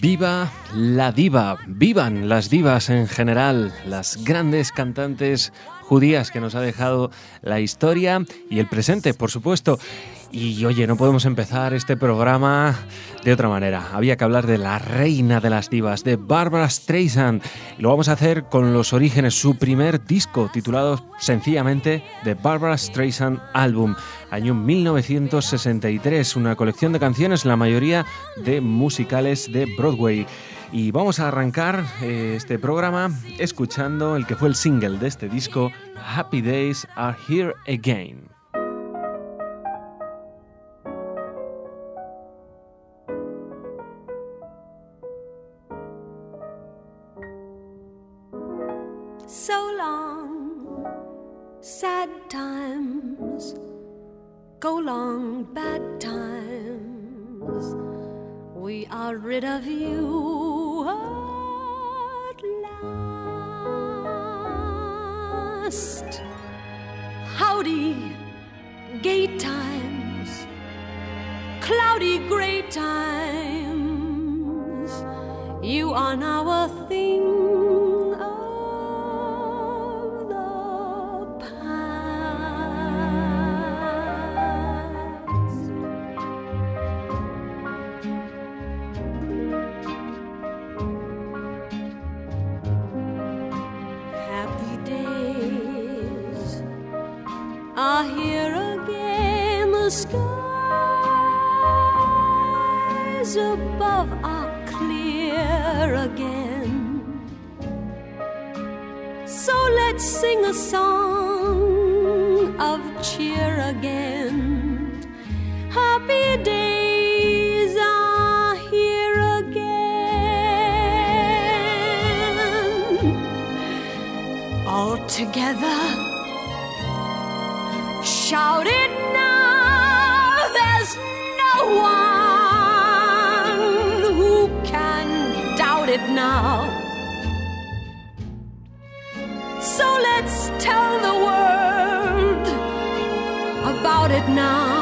Viva la diva, vivan las divas en general, las grandes cantantes judías que nos ha dejado la historia y el presente, por supuesto. Y oye, no podemos empezar este programa de otra manera. Había que hablar de la reina de las divas, de Barbara Streisand. Lo vamos a hacer con los orígenes, su primer disco titulado sencillamente The Barbara Streisand Album, año 1963, una colección de canciones, la mayoría de musicales de Broadway. Y vamos a arrancar eh, este programa escuchando el que fue el single de este disco, Happy Days Are Here Again. Sad times go long, bad times. We are rid of you at last. Howdy, gay times, cloudy gray times. You are now a thing are here again. The skies above are clear again. So let's sing a song of cheer again. Happy days are here again. All together, shout it now. There's no one who can doubt it now. So let's tell the world about it now.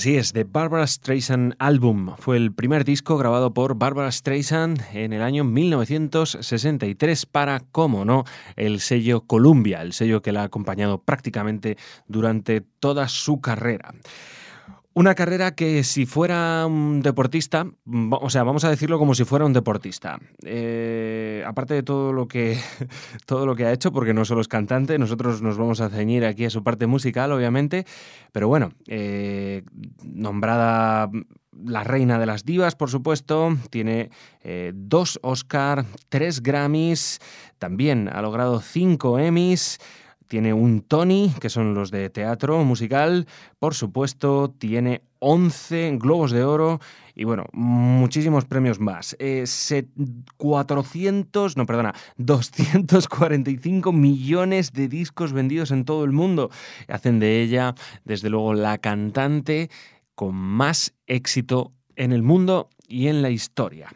Así es, The Barbara Streisand Album fue el primer disco grabado por Barbara Streisand en el año 1963 para, como no, el sello Columbia, el sello que la ha acompañado prácticamente durante toda su carrera. Una carrera que si fuera un deportista, o sea, vamos a decirlo como si fuera un deportista. Eh, aparte de todo lo que todo lo que ha hecho, porque no solo es cantante, nosotros nos vamos a ceñir aquí a su parte musical, obviamente, pero bueno, eh, nombrada la reina de las divas, por supuesto, tiene eh, dos Oscar, tres Grammys, también ha logrado cinco Emmys. Tiene un Tony, que son los de teatro musical. Por supuesto, tiene 11 Globos de Oro y, bueno, muchísimos premios más. Eh, se- 400, no, perdona, 245 millones de discos vendidos en todo el mundo. Hacen de ella, desde luego, la cantante con más éxito en el mundo y en la historia.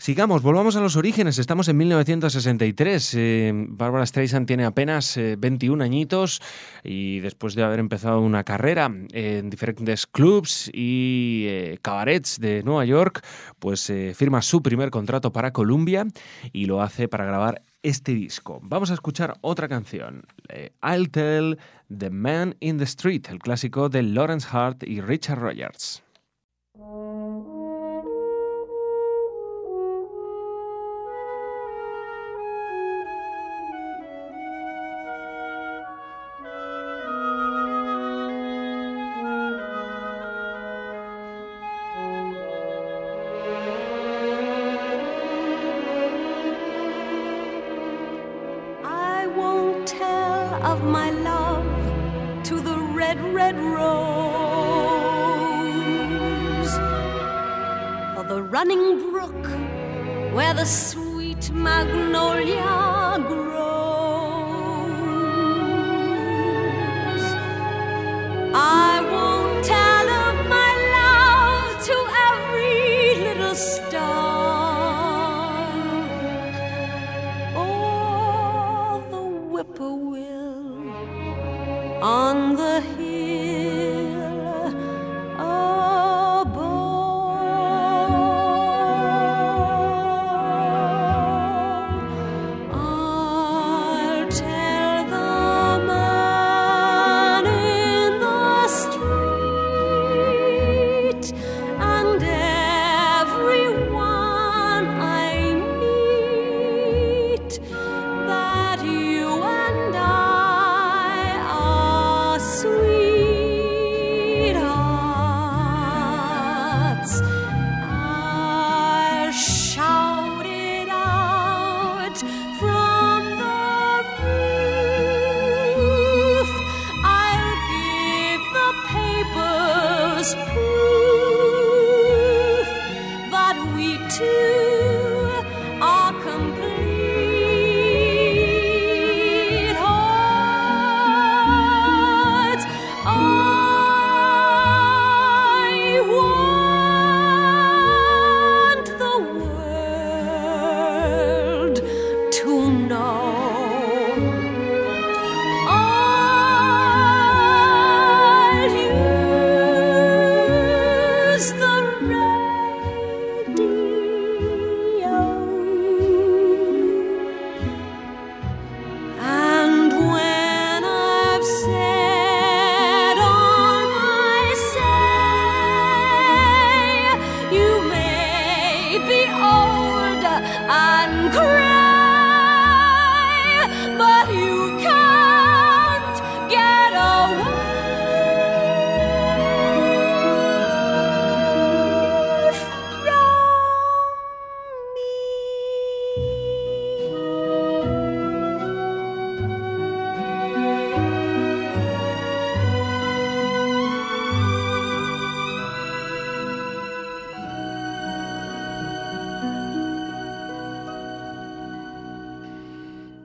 Sigamos, volvamos a los orígenes. Estamos en 1963. Eh, Barbara Streisand tiene apenas 21 eh, añitos y después de haber empezado una carrera en diferentes clubs y eh, cabarets de Nueva York, pues firma su primer contrato para Columbia y lo hace para grabar este disco. Vamos a escuchar otra canción, I'll Tell the Man in the Street, el clásico de Lawrence Hart y Richard Rogers.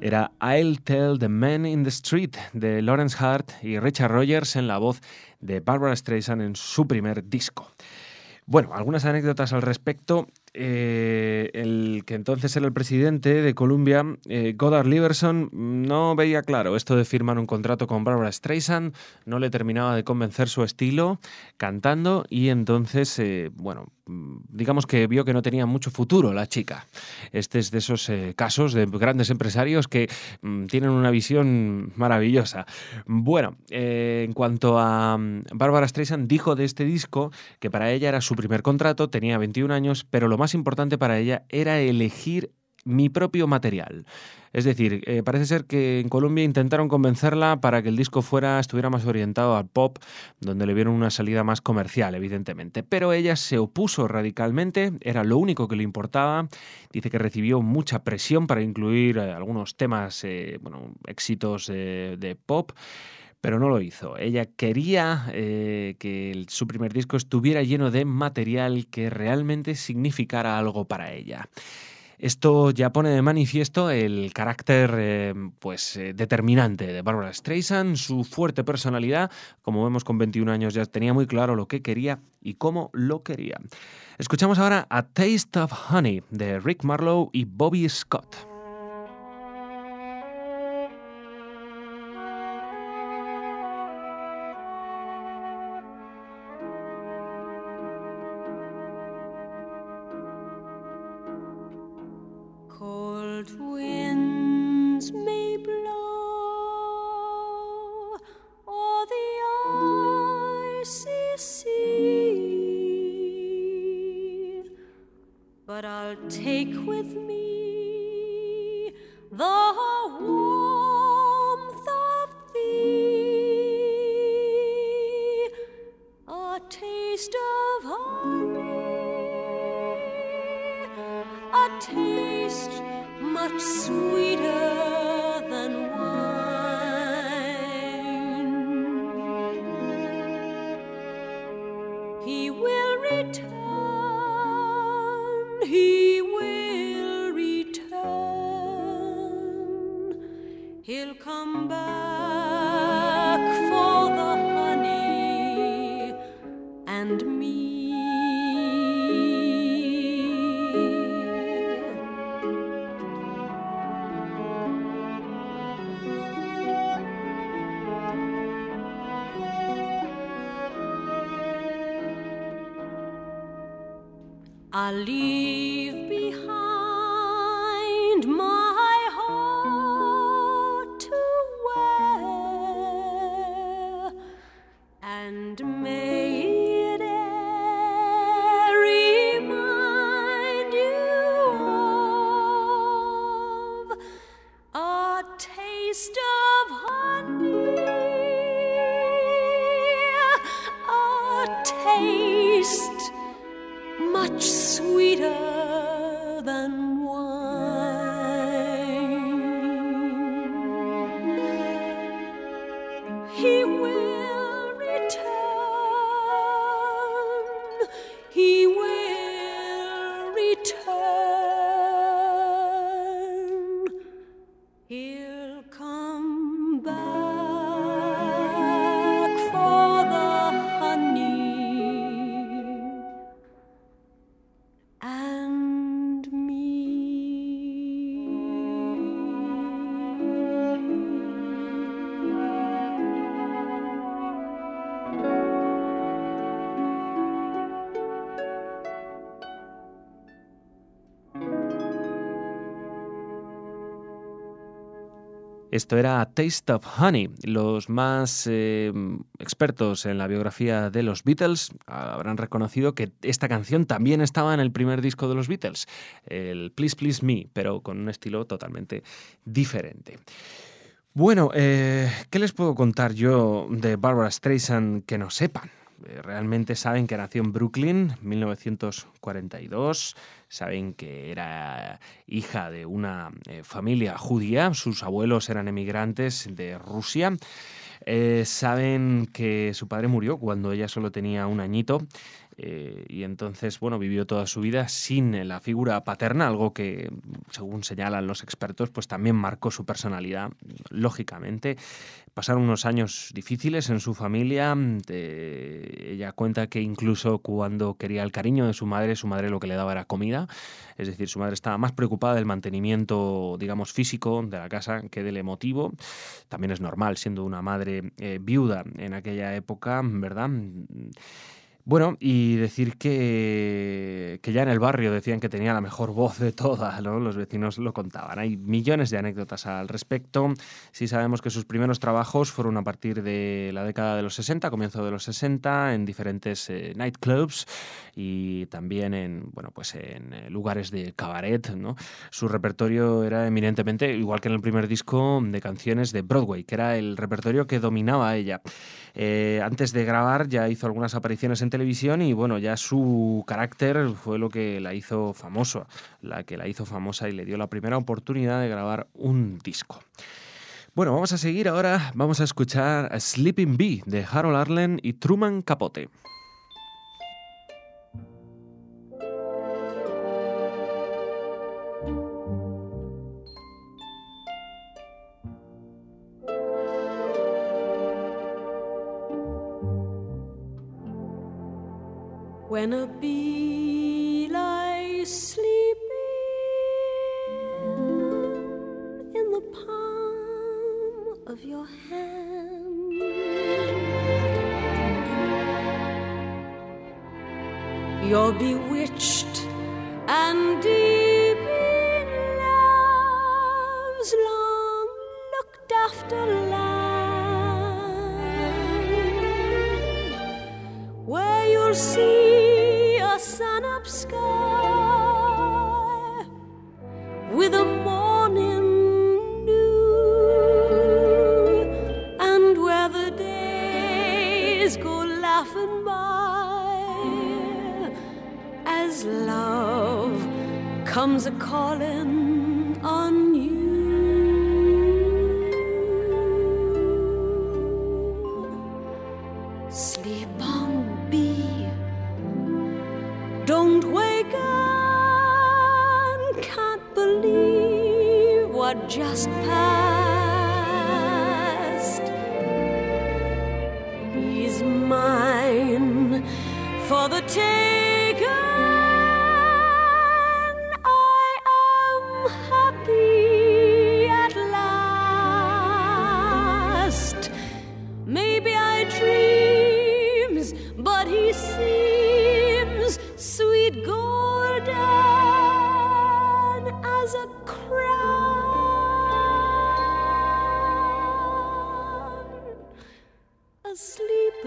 Era I'll Tell the Man in the Street de Lawrence Hart y Richard Rogers en la voz de Barbara Streisand en su primer disco. Bueno, algunas anécdotas al respecto. Eh, el que entonces era el presidente de Columbia, eh, Goddard Liberson, no veía claro esto de firmar un contrato con Barbara Streisand, no le terminaba de convencer su estilo cantando y entonces, eh, bueno, digamos que vio que no tenía mucho futuro la chica. Este es de esos casos de grandes empresarios que mm, tienen una visión maravillosa. Bueno, en cuanto a mm, Barbara Streisand, dijo de este disco que para ella era su primer contrato, tenía 21 años, pero lo más importante para ella era elegir mi propio material. Es decir, eh, parece ser que en Colombia intentaron convencerla para que el disco fuera, estuviera más orientado al pop, donde le vieron una salida más comercial, evidentemente. Pero ella se opuso radicalmente, era lo único que le importaba. Dice que recibió mucha presión para incluir eh, algunos temas, eh, bueno, éxitos de pop pero no lo hizo. Ella quería eh, que su primer disco estuviera lleno de material que realmente significara algo para ella. Esto ya pone de manifiesto el carácter eh, pues, eh, determinante de Barbara Streisand, su fuerte personalidad. Como vemos, con 21 años ya tenía muy claro lo que quería y cómo lo quería. Escuchamos ahora A Taste of Honey de Rick Marlowe y Bobby Scott. a taste much sweeter than wine. I'll leave behind. we. Esto era Taste of Honey. Los más eh, expertos en la biografía de los Beatles habrán reconocido que esta canción también estaba en el primer disco de los Beatles, el Please Please Me, pero con un estilo totalmente diferente. Bueno, eh, ¿qué les puedo contar yo de Barbara Streisand que no sepan? Eh, realmente saben que nació en Brooklyn, 1942 saben que era hija de una eh, familia judía, sus abuelos eran emigrantes de Rusia. Eh, saben que su padre murió cuando ella solo tenía un añito eh, y entonces, bueno, vivió toda su vida sin la figura paterna, algo que, según señalan los expertos, pues también marcó su personalidad, lógicamente. Pasaron unos años difíciles en su familia. ella cuenta que incluso cuando quería el cariño de su madre, su madre lo que le daba era comida. Es decir, su madre estaba más preocupada del mantenimiento, digamos, físico de la casa que del emotivo. También es normal, siendo una madre eh, viuda en aquella época, ¿verdad? Bueno, y decir que, que, ya en el barrio decían que tenía la mejor voz de todas, los vecinos lo contaban. Hay millones de anécdotas al respecto. Sí sabemos que sus primeros trabajos fueron a partir de la década de los 60, comienzo de los 60, en diferentes eh, nightclubs y también en, bueno, pues en eh, lugares de cabaret. Su repertorio era eminentemente, igual que en el primer disco, de canciones de Broadway, que era el repertorio que dominaba ella. Eh, antes de grabar ya hizo algunas apariciones en televisión y bueno, ya su carácter fue lo que la hizo famoso, la que la hizo famosa y le dio la primera oportunidad de grabar un disco. Bueno, vamos a seguir ahora, vamos a escuchar a Sleeping Bee de Harold Arlen y Truman Capote. When a bee lies sleeping in the palm of your hand. You're bewitched and deep a calling on you. Sleep on, bee. Don't wake up. Can't believe what just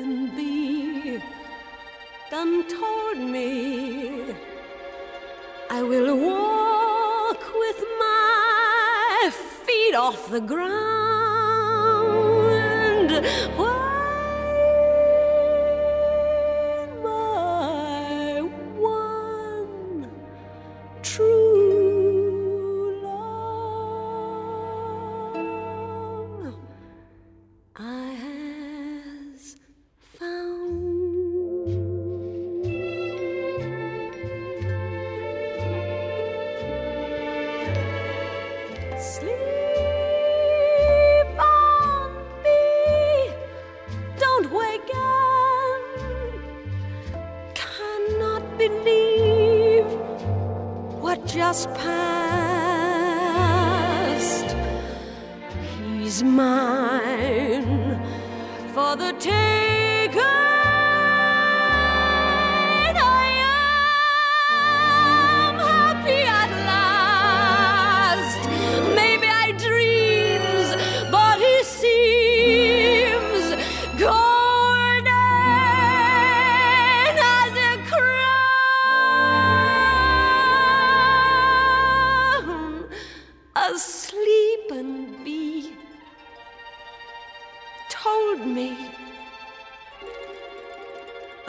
bee done told me I will walk with my feet off the ground. Up. Cannot believe what just passed. He's mine for the taking.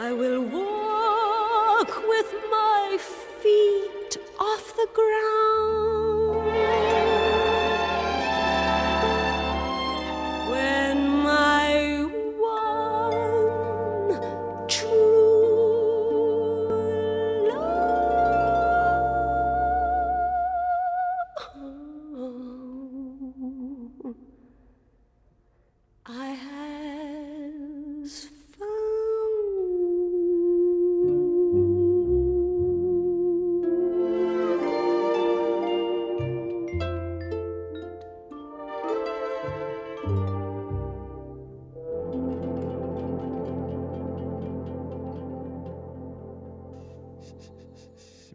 I will walk with my feet off the ground.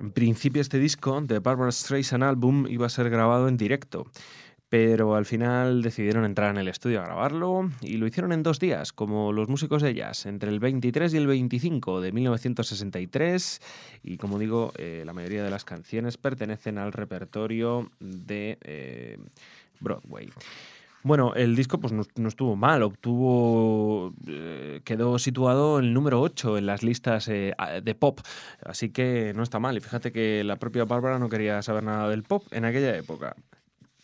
En principio este disco, The Barbara Streisand Album, iba a ser grabado en directo, pero al final decidieron entrar en el estudio a grabarlo y lo hicieron en dos días, como los músicos de jazz, entre el 23 y el 25 de 1963 y como digo, eh, la mayoría de las canciones pertenecen al repertorio de eh, Broadway. Bueno, el disco pues no, estuvo mal, obtuvo, eh, quedó situado el número 8 en las listas eh, de pop, así que no está mal. Y fíjate que la propia Bárbara no quería saber nada del pop en aquella época.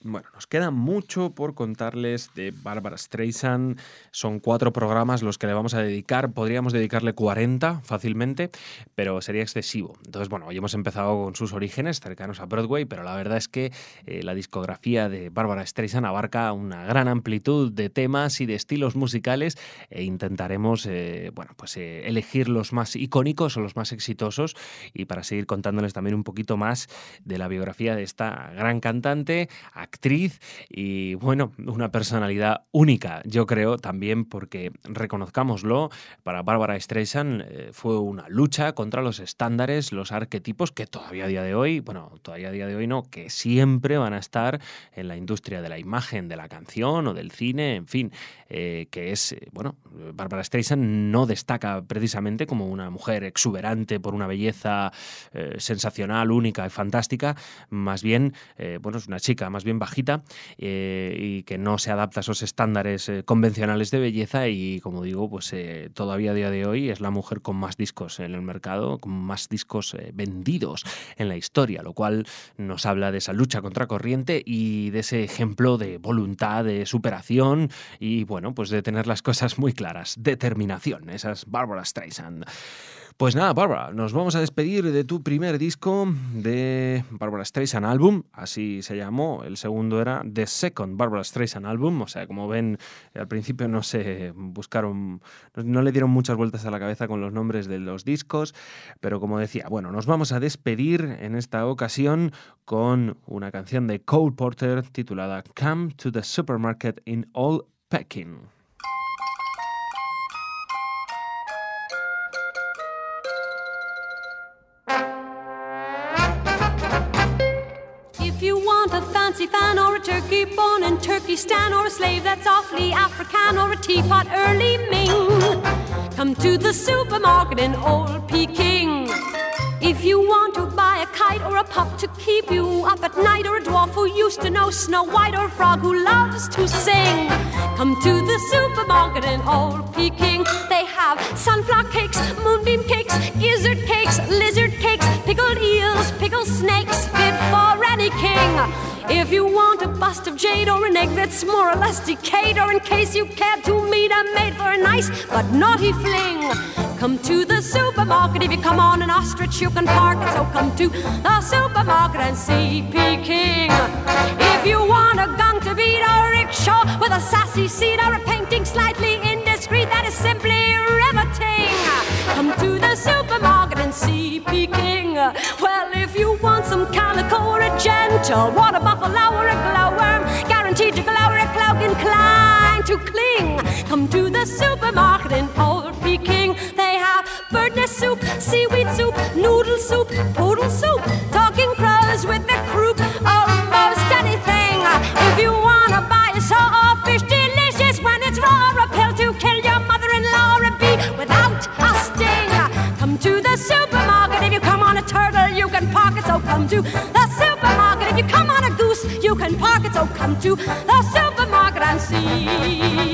Bueno, nos queda mucho por contarles de Barbara Streisand. Son cuatro programas los que le vamos a dedicar. Podríamos dedicarle 40 fácilmente, pero sería excesivo. Entonces, bueno, hoy hemos empezado con sus orígenes cercanos a Broadway, pero la verdad es que eh, la discografía de Barbara Streisand abarca una gran amplitud de temas y de estilos musicales e intentaremos, eh, bueno, pues eh, elegir los más icónicos o los más exitosos y para seguir contándoles también un poquito más de la biografía de esta gran cantante actriz y, bueno, una personalidad única, yo creo, también porque, reconozcámoslo, para Bárbara Streisand eh, fue una lucha contra los estándares, los arquetipos que todavía a día de hoy, bueno, todavía a día de hoy no, que siempre van a estar en la industria de la imagen, de la canción o del cine, en fin, eh, que es, eh, bueno, Bárbara Streisand no destaca precisamente como una mujer exuberante por una belleza sensacional, única y fantástica, más bien, bueno, es una chica más bien bajita eh, y que no se adapta a esos estándares eh, convencionales de belleza y como digo, pues eh, todavía a día de hoy es la mujer con más discos en el mercado, con más discos vendidos en la historia, lo cual nos habla de esa lucha contra corriente y de ese ejemplo de voluntad, de superación y bueno, pues de tener las cosas muy claras, determinación, esas Barbara Streisand. Pues nada, Barbara, nos vamos a despedir de tu primer disco de Barbara Streisand Album, así se llamó. El segundo era The Second Barbara Streisand Album, o sea, como ven, al principio no se buscaron, no le dieron muchas vueltas a la cabeza con los nombres de los discos, pero como decía, bueno, nos vamos a despedir en esta ocasión con una canción de Cole Porter titulada Come to the Supermarket in All Peking. Or a turkey born in Turkestan or a slave that's awfully African or a teapot early Ming. Come to the supermarket in Old Peking. If you want to buy a kite or a pup to keep you up at night, or a dwarf who used to know Snow White, or a frog who loves to sing, come to the supermarket in Old Peking. They have sunflower cakes, moonbeam cakes, gizzard cakes, lizard cakes, pickled eels, If you want a bust of jade or an egg that's more or less decayed, or in case you care to meet a maid for a nice but naughty fling, come to the supermarket. If you come on an ostrich, you can park it. So come to the supermarket and see Peking. If you want a gung to beat or a rickshaw with a sassy seat or a painting slightly indiscreet, that is simply riveting. Come to the supermarket and see Peking. Well, if you want some calico gentle water buffalo or a glowworm, guaranteed to glow or a cloak inclined to cling. Come to the supermarket in Old Peking. They have bird nest soup, seaweed to the supermarket and see.